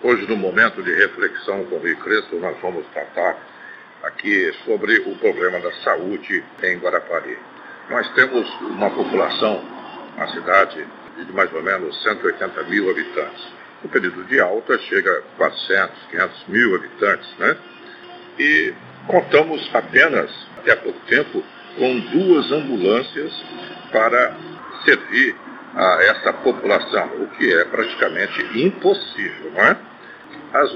Hoje, no momento de reflexão com o Rui Crespo, nós vamos tratar aqui sobre o problema da saúde em Guarapari. Nós temos uma população na cidade de mais ou menos 180 mil habitantes. O período de alta chega a 400, 500 mil habitantes, né? E contamos apenas, até há pouco tempo, com duas ambulâncias para servir a essa população, o que é praticamente impossível, não é? As,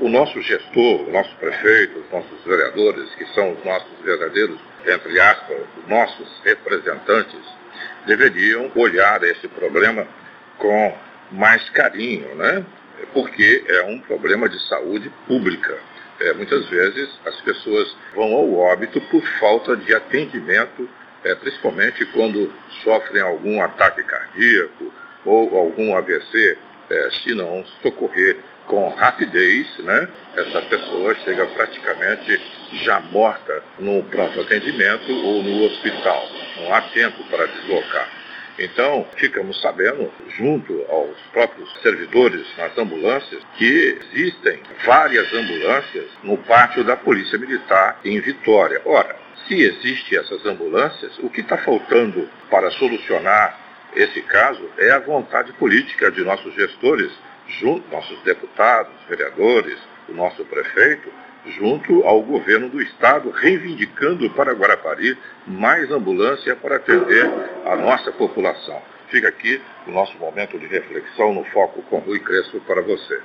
o nosso gestor, o nosso prefeito, os nossos vereadores, que são os nossos verdadeiros, entre aspas, nossos representantes, deveriam olhar esse problema com mais carinho, né? Porque é um problema de saúde pública. É, muitas vezes as pessoas vão ao óbito por falta de atendimento é, principalmente quando sofrem algum ataque cardíaco ou algum AVC, é, se não socorrer com rapidez, né, essa pessoa chega praticamente já morta no pronto atendimento ou no hospital. Não há tempo para deslocar. Então, ficamos sabendo, junto aos próprios servidores nas ambulâncias, que existem várias ambulâncias no pátio da Polícia Militar em Vitória. Ora, se existem essas ambulâncias, o que está faltando para solucionar esse caso é a vontade política de nossos gestores, junto, nossos deputados, vereadores, o nosso prefeito, junto ao governo do estado, reivindicando para Guarapari mais ambulância para atender a nossa população. Fica aqui o nosso momento de reflexão no foco com Rui Crespo para você.